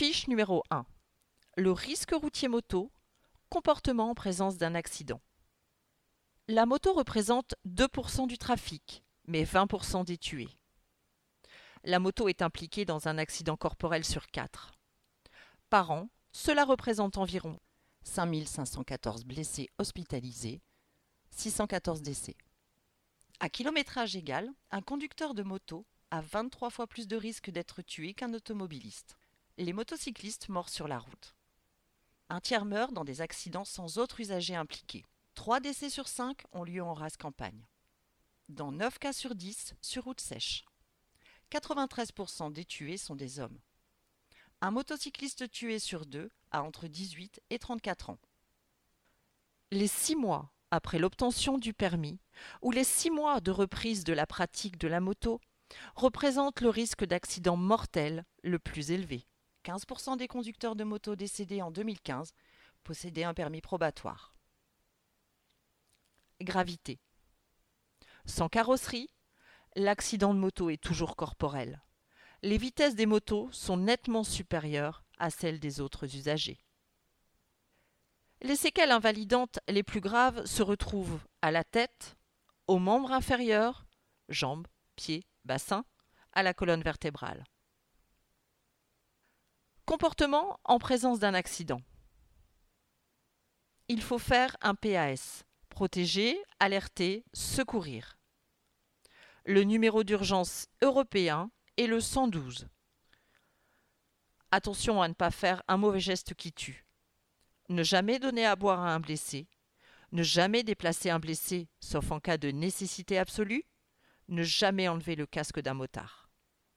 Fiche numéro 1. Le risque routier moto, comportement en présence d'un accident. La moto représente 2% du trafic, mais 20% des tués. La moto est impliquée dans un accident corporel sur 4. Par an, cela représente environ 5514 blessés hospitalisés, 614 décès. À kilométrage égal, un conducteur de moto a 23 fois plus de risque d'être tué qu'un automobiliste. Les motocyclistes morts sur la route. Un tiers meurt dans des accidents sans autre usager impliqué. 3 décès sur 5 ont lieu en race campagne. Dans 9 cas sur 10 sur route sèche. 93% des tués sont des hommes. Un motocycliste tué sur deux a entre 18 et 34 ans. Les six mois après l'obtention du permis ou les six mois de reprise de la pratique de la moto représentent le risque d'accident mortel le plus élevé. 15% des conducteurs de moto décédés en 2015 possédaient un permis probatoire. Gravité. Sans carrosserie, l'accident de moto est toujours corporel. Les vitesses des motos sont nettement supérieures à celles des autres usagers. Les séquelles invalidantes les plus graves se retrouvent à la tête, aux membres inférieurs, jambes, pieds, bassin, à la colonne vertébrale. Comportement en présence d'un accident. Il faut faire un PAS, protéger, alerter, secourir. Le numéro d'urgence européen est le 112. Attention à ne pas faire un mauvais geste qui tue. Ne jamais donner à boire à un blessé. Ne jamais déplacer un blessé, sauf en cas de nécessité absolue. Ne jamais enlever le casque d'un motard.